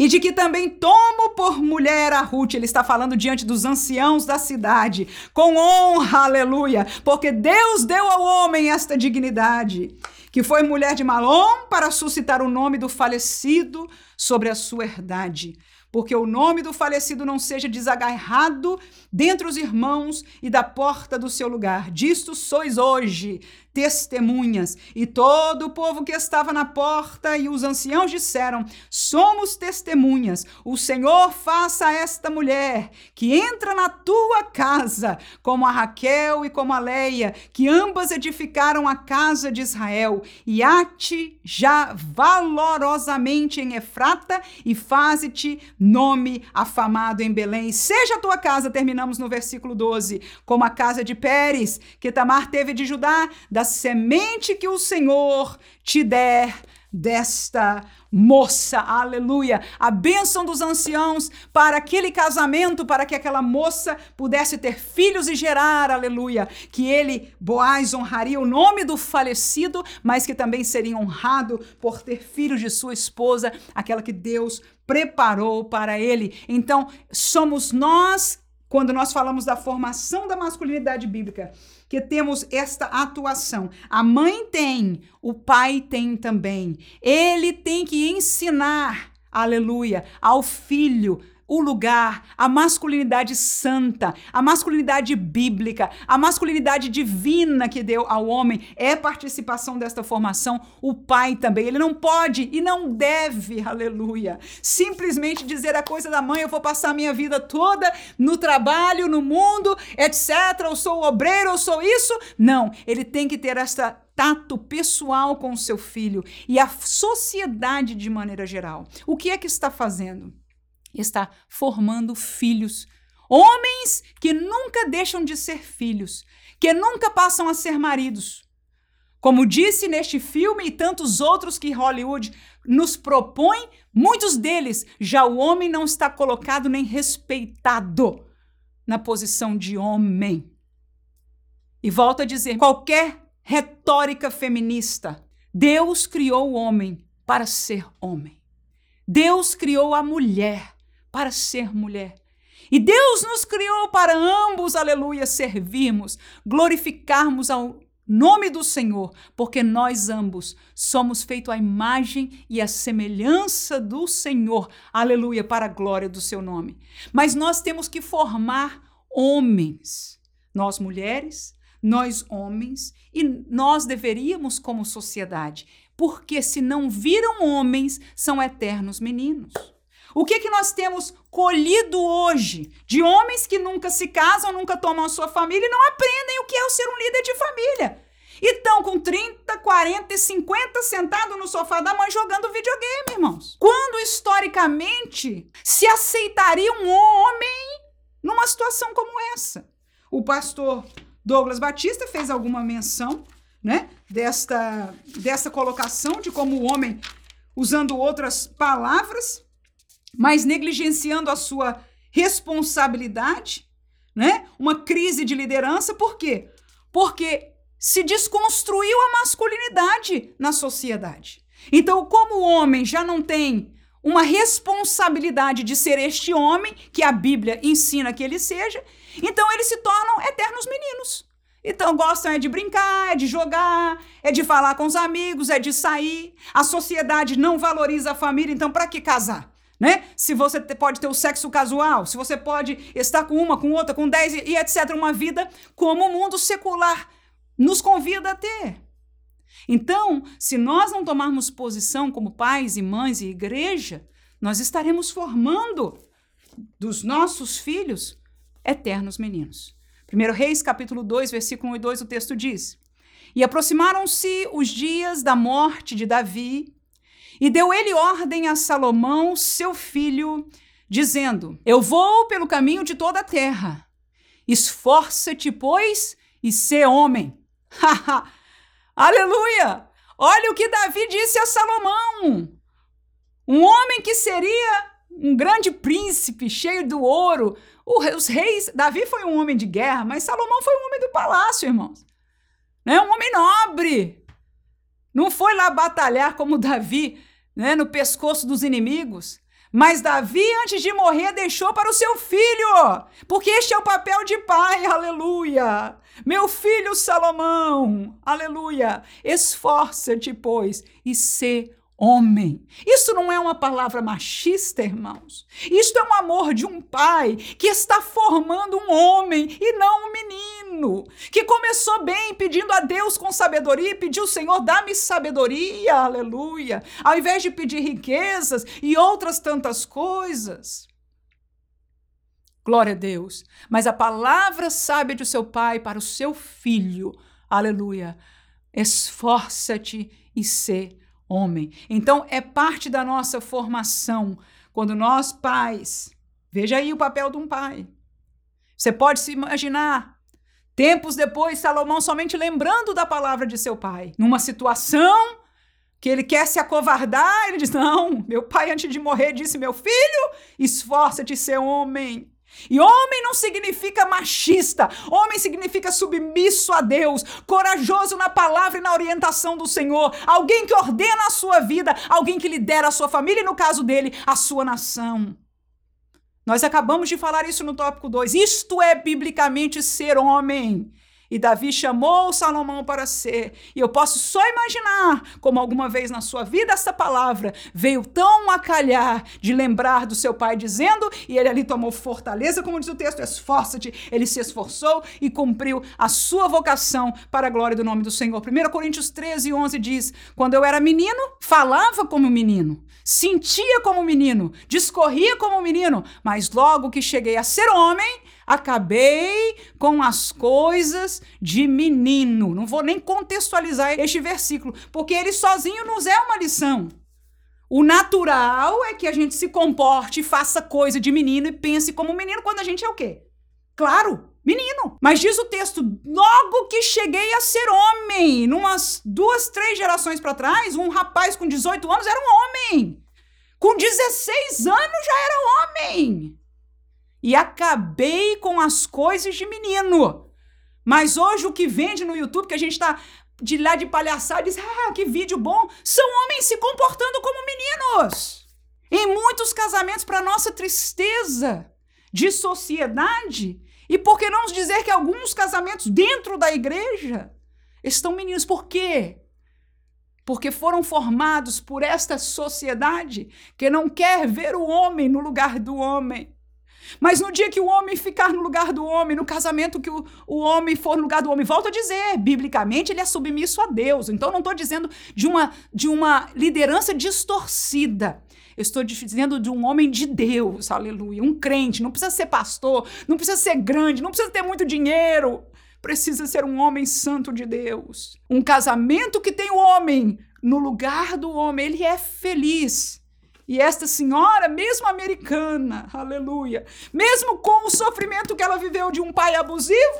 e de que também tomo por mulher a Ruth. Ele está falando diante dos anciãos da cidade, com honra, aleluia, porque Deus deu ao homem esta dignidade, que foi mulher de Malom para suscitar o nome do falecido sobre a sua herdade. porque o nome do falecido não seja desagarrado dentre os irmãos e da porta do seu lugar. Disto sois hoje testemunhas. E todo o povo que estava na porta e os anciãos disseram: Somos testemunhas. O Senhor faça a esta mulher que entra na tua casa, como a Raquel e como a Leia, que ambas edificaram a casa de Israel, e ate já valorosamente em Efrata e faze-te nome afamado em Belém. Seja a tua casa, terminamos no versículo 12, como a casa de Pérez, que Tamar teve de Judá, da semente que o Senhor te der desta moça, aleluia. A bênção dos anciãos para aquele casamento, para que aquela moça pudesse ter filhos e gerar, aleluia. Que ele, Boaz, honraria o nome do falecido, mas que também seria honrado por ter filhos de sua esposa, aquela que Deus preparou para ele. Então, somos nós, quando nós falamos da formação da masculinidade bíblica, que temos esta atuação. A mãe tem, o pai tem também. Ele tem que ensinar, aleluia, ao filho o lugar, a masculinidade santa, a masculinidade bíblica, a masculinidade divina que deu ao homem é participação desta formação. O pai também, ele não pode e não deve, aleluia, simplesmente dizer a coisa da mãe, eu vou passar a minha vida toda no trabalho, no mundo, etc. Eu sou obreiro, eu sou isso. Não, ele tem que ter esta tato pessoal com o seu filho e a sociedade de maneira geral. O que é que está fazendo? Está formando filhos. Homens que nunca deixam de ser filhos, que nunca passam a ser maridos. Como disse neste filme e tantos outros que Hollywood nos propõe, muitos deles já o homem não está colocado nem respeitado na posição de homem. E volto a dizer: qualquer retórica feminista, Deus criou o homem para ser homem. Deus criou a mulher para ser mulher. E Deus nos criou para ambos, aleluia, servirmos, glorificarmos ao nome do Senhor, porque nós ambos somos feitos à imagem e à semelhança do Senhor, aleluia, para a glória do seu nome. Mas nós temos que formar homens, nós mulheres, nós homens, e nós deveríamos como sociedade, porque se não viram homens, são eternos meninos. O que, que nós temos colhido hoje de homens que nunca se casam, nunca tomam a sua família e não aprendem o que é o ser um líder de família? E estão com 30, 40 e 50 sentados no sofá da mãe jogando videogame, irmãos. Quando historicamente se aceitaria um homem numa situação como essa? O pastor Douglas Batista fez alguma menção, né, desta, desta colocação de como o homem, usando outras palavras, mas negligenciando a sua responsabilidade, né? Uma crise de liderança, por quê? Porque se desconstruiu a masculinidade na sociedade. Então, como o homem já não tem uma responsabilidade de ser este homem que a Bíblia ensina que ele seja, então eles se tornam eternos meninos. Então gostam é de brincar, é de jogar, é de falar com os amigos, é de sair. A sociedade não valoriza a família, então para que casar? Né? Se você pode ter o sexo casual, se você pode estar com uma, com outra, com dez e, etc. Uma vida como o mundo secular nos convida a ter. Então, se nós não tomarmos posição como pais e mães e igreja, nós estaremos formando dos nossos filhos eternos meninos. 1 Reis, capítulo 2, versículo 1 e 2, o texto diz: E aproximaram-se os dias da morte de Davi, e deu ele ordem a Salomão, seu filho, dizendo: Eu vou pelo caminho de toda a terra. Esforça-te, pois, e sê homem. Aleluia! Olha o que Davi disse a Salomão. Um homem que seria um grande príncipe, cheio do ouro. Os reis, Davi foi um homem de guerra, mas Salomão foi um homem do palácio, irmãos. Né? Um homem nobre. Não foi lá batalhar como Davi né, no pescoço dos inimigos. Mas Davi, antes de morrer, deixou para o seu filho, porque este é o papel de pai, aleluia. Meu filho Salomão, aleluia. Esforça-te, pois, e sê homem. Isso não é uma palavra machista, irmãos. Isto é um amor de um pai que está formando um homem e não um menino. Que começou bem pedindo a Deus com sabedoria e pediu, Senhor, dá-me sabedoria, aleluia. Ao invés de pedir riquezas e outras tantas coisas. Glória a Deus. Mas a palavra sábia de seu pai para o seu filho, aleluia. Esforça-te e sê homem. Então, é parte da nossa formação quando nós, pais, veja aí o papel de um pai. Você pode se imaginar, tempos depois, Salomão somente lembrando da palavra de seu pai, numa situação que ele quer se acovardar, ele diz: Não, meu pai, antes de morrer, disse: Meu filho, esforça-te ser homem. E homem não significa machista, homem significa submisso a Deus, corajoso na palavra e na orientação do Senhor, alguém que ordena a sua vida, alguém que lidera a sua família e, no caso dele, a sua nação. Nós acabamos de falar isso no tópico 2. Isto é biblicamente ser homem. E Davi chamou Salomão para ser. E eu posso só imaginar como alguma vez na sua vida essa palavra veio tão a calhar de lembrar do seu pai dizendo, e ele ali tomou fortaleza, como diz o texto, esforça-te. Ele se esforçou e cumpriu a sua vocação para a glória do nome do Senhor. 1 Coríntios 13, 11 diz: Quando eu era menino, falava como menino, sentia como menino, discorria como menino, mas logo que cheguei a ser homem, acabei com as coisas de menino. Não vou nem contextualizar este versículo, porque ele sozinho nos é uma lição. O natural é que a gente se comporte, faça coisa de menino e pense como menino quando a gente é o quê? Claro, menino. Mas diz o texto: logo que cheguei a ser homem, numas duas, três gerações para trás, um rapaz com 18 anos era um homem. Com 16 anos já era homem e acabei com as coisas de menino. Mas hoje o que vende no YouTube, que a gente está de lá de palhaçada, diz: ah, que vídeo bom, são homens se comportando como meninos. Em muitos casamentos, para nossa tristeza de sociedade, e por que não dizer que alguns casamentos dentro da igreja estão meninos? Por quê? Porque foram formados por esta sociedade que não quer ver o homem no lugar do homem mas no dia que o homem ficar no lugar do homem, no casamento que o, o homem for no lugar do homem, volto a dizer, biblicamente ele é submisso a Deus. Então não estou dizendo de uma, de uma liderança distorcida. Eu estou dizendo de um homem de Deus, aleluia, um crente. Não precisa ser pastor, não precisa ser grande, não precisa ter muito dinheiro. Precisa ser um homem santo de Deus. Um casamento que tem o homem no lugar do homem, ele é feliz. E esta senhora, mesmo americana, aleluia, mesmo com o sofrimento que ela viveu de um pai abusivo,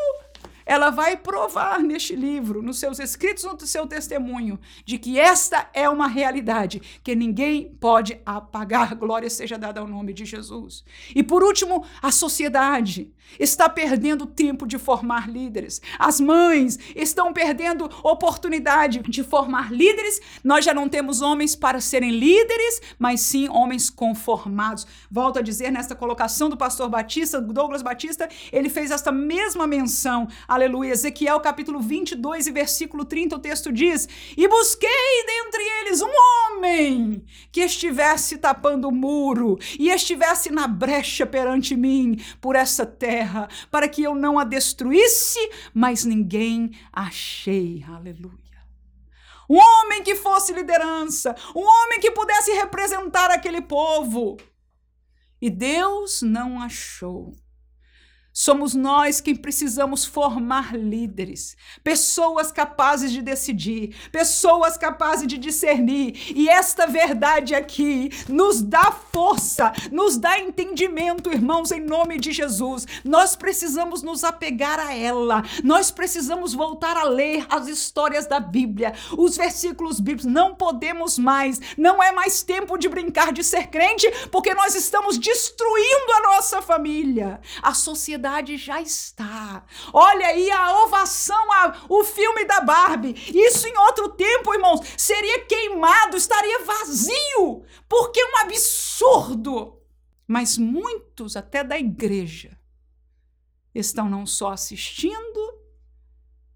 ela vai provar neste livro, nos seus escritos, no seu testemunho, de que esta é uma realidade que ninguém pode apagar. Glória seja dada ao nome de Jesus. E por último, a sociedade está perdendo tempo de formar líderes. As mães estão perdendo oportunidade de formar líderes. Nós já não temos homens para serem líderes, mas sim homens conformados. Volto a dizer, nesta colocação do pastor Batista, Douglas Batista, ele fez esta mesma menção Aleluia. Ezequiel capítulo 22 e versículo 30, o texto diz: E busquei dentre eles um homem que estivesse tapando o muro e estivesse na brecha perante mim por essa terra, para que eu não a destruísse, mas ninguém achei. Aleluia. Um homem que fosse liderança, um homem que pudesse representar aquele povo. E Deus não achou. Somos nós quem precisamos formar líderes, pessoas capazes de decidir, pessoas capazes de discernir. E esta verdade aqui nos dá força, nos dá entendimento, irmãos, em nome de Jesus. Nós precisamos nos apegar a ela, nós precisamos voltar a ler as histórias da Bíblia, os versículos bíblicos. Não podemos mais, não é mais tempo de brincar de ser crente, porque nós estamos destruindo a nossa família, a sociedade sociedade já está. Olha aí a ovação, a, o filme da Barbie. Isso em outro tempo, irmãos, seria queimado, estaria vazio, porque é um absurdo. Mas muitos, até da igreja, estão não só assistindo,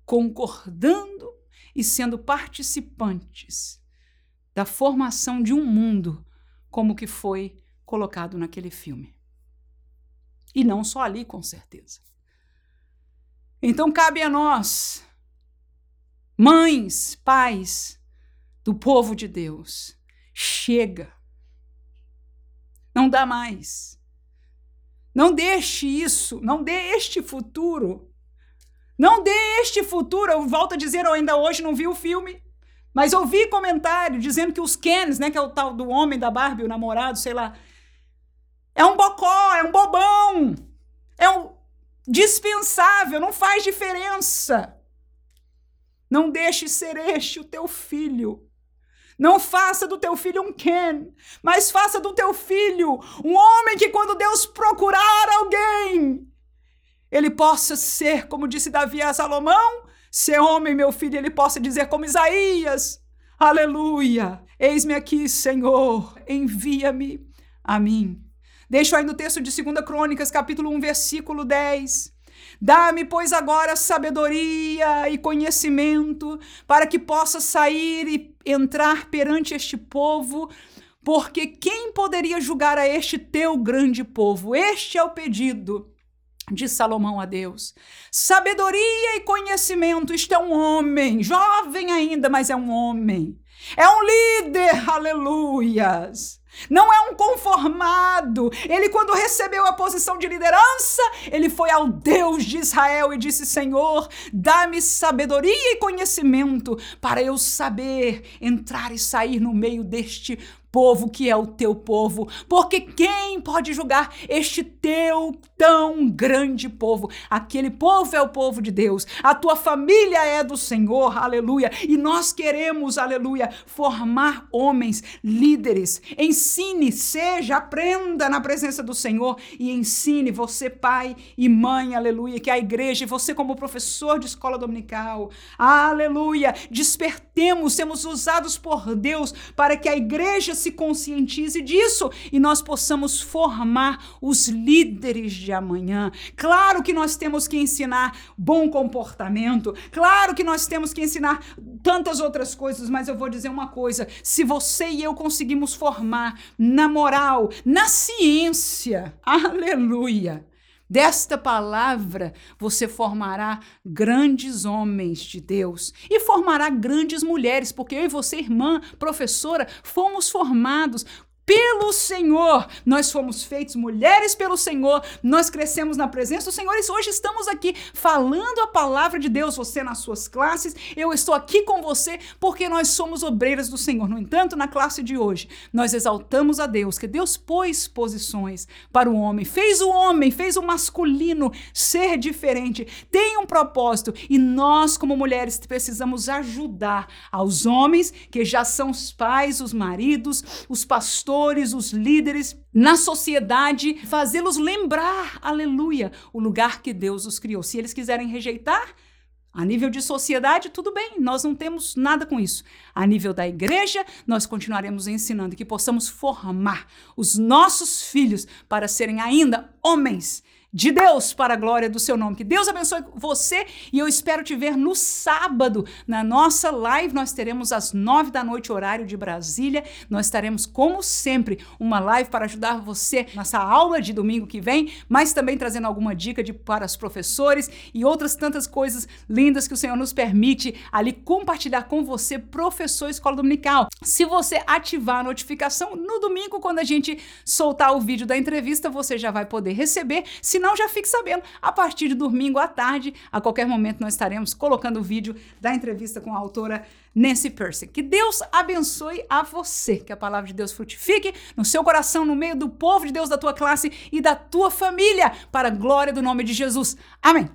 concordando e sendo participantes da formação de um mundo como que foi colocado naquele filme. E não só ali, com certeza. Então cabe a nós, mães, pais do povo de Deus, chega. Não dá mais. Não deixe isso, não dê este futuro. Não dê este futuro. Eu volto a dizer, eu ainda hoje não vi o filme, mas ouvi comentário dizendo que os Kens, né, que é o tal do homem da Barbie, o namorado, sei lá, é um bocó, é um bobão, é um dispensável, não faz diferença. Não deixe ser este o teu filho. Não faça do teu filho um Ken, mas faça do teu filho um homem que, quando Deus procurar alguém, ele possa ser, como disse Davi a Salomão, ser homem, meu filho, ele possa dizer como Isaías: Aleluia! Eis-me aqui, Senhor, envia-me a mim. Deixo aí no texto de 2 Crônicas, capítulo 1, versículo 10. Dá-me, pois, agora sabedoria e conhecimento, para que possa sair e entrar perante este povo, porque quem poderia julgar a este teu grande povo? Este é o pedido de Salomão a Deus. Sabedoria e conhecimento, isto é um homem, jovem ainda, mas é um homem. É um líder, aleluias. Não é um conformado. Ele, quando recebeu a posição de liderança, ele foi ao Deus de Israel e disse: Senhor, dá-me sabedoria e conhecimento para eu saber entrar e sair no meio deste povo que é o teu povo, porque quem pode julgar este teu tão grande povo? Aquele povo é o povo de Deus, a tua família é do Senhor, aleluia, e nós queremos, aleluia, formar homens líderes. Ensine, seja, aprenda na presença do Senhor e ensine você, pai e mãe, aleluia, que a igreja, você como professor de escola dominical, aleluia, despertemos, sermos usados por Deus para que a igreja se conscientize disso e nós possamos formar os líderes de amanhã. Claro que nós temos que ensinar bom comportamento, claro que nós temos que ensinar tantas outras coisas, mas eu vou dizer uma coisa: se você e eu conseguimos formar na moral, na ciência, aleluia Desta palavra você formará grandes homens de Deus e formará grandes mulheres, porque eu e você, irmã, professora, fomos formados pelo Senhor. Nós fomos feitos mulheres pelo Senhor, nós crescemos na presença do Senhor e hoje estamos aqui falando a palavra de Deus. Você nas suas classes, eu estou aqui com você porque nós somos obreiras do Senhor. No entanto, na classe de hoje, nós exaltamos a Deus, que Deus pôs posições para o homem, fez o homem, fez o masculino ser diferente, tem um propósito e nós, como mulheres, precisamos ajudar aos homens que já são os pais, os maridos, os pastores pastores, os líderes na sociedade, fazê-los lembrar, aleluia, o lugar que Deus os criou. Se eles quiserem rejeitar, a nível de sociedade, tudo bem, nós não temos nada com isso. A nível da igreja, nós continuaremos ensinando que possamos formar os nossos filhos para serem ainda homens de Deus para a glória do seu nome. Que Deus abençoe você e eu espero te ver no sábado na nossa live. Nós teremos às nove da noite, horário de Brasília. Nós estaremos, como sempre, uma live para ajudar você nessa aula de domingo que vem, mas também trazendo alguma dica de, para os professores e outras tantas coisas lindas que o Senhor nos permite ali compartilhar com você, professor escola dominical. Se você ativar a notificação no domingo, quando a gente soltar o vídeo da entrevista, você já vai poder receber. Se não, já fique sabendo, a partir de domingo à tarde, a qualquer momento nós estaremos colocando o vídeo da entrevista com a autora Nancy Percy. Que Deus abençoe a você, que a palavra de Deus frutifique no seu coração, no meio do povo de Deus da tua classe e da tua família, para a glória do nome de Jesus. Amém.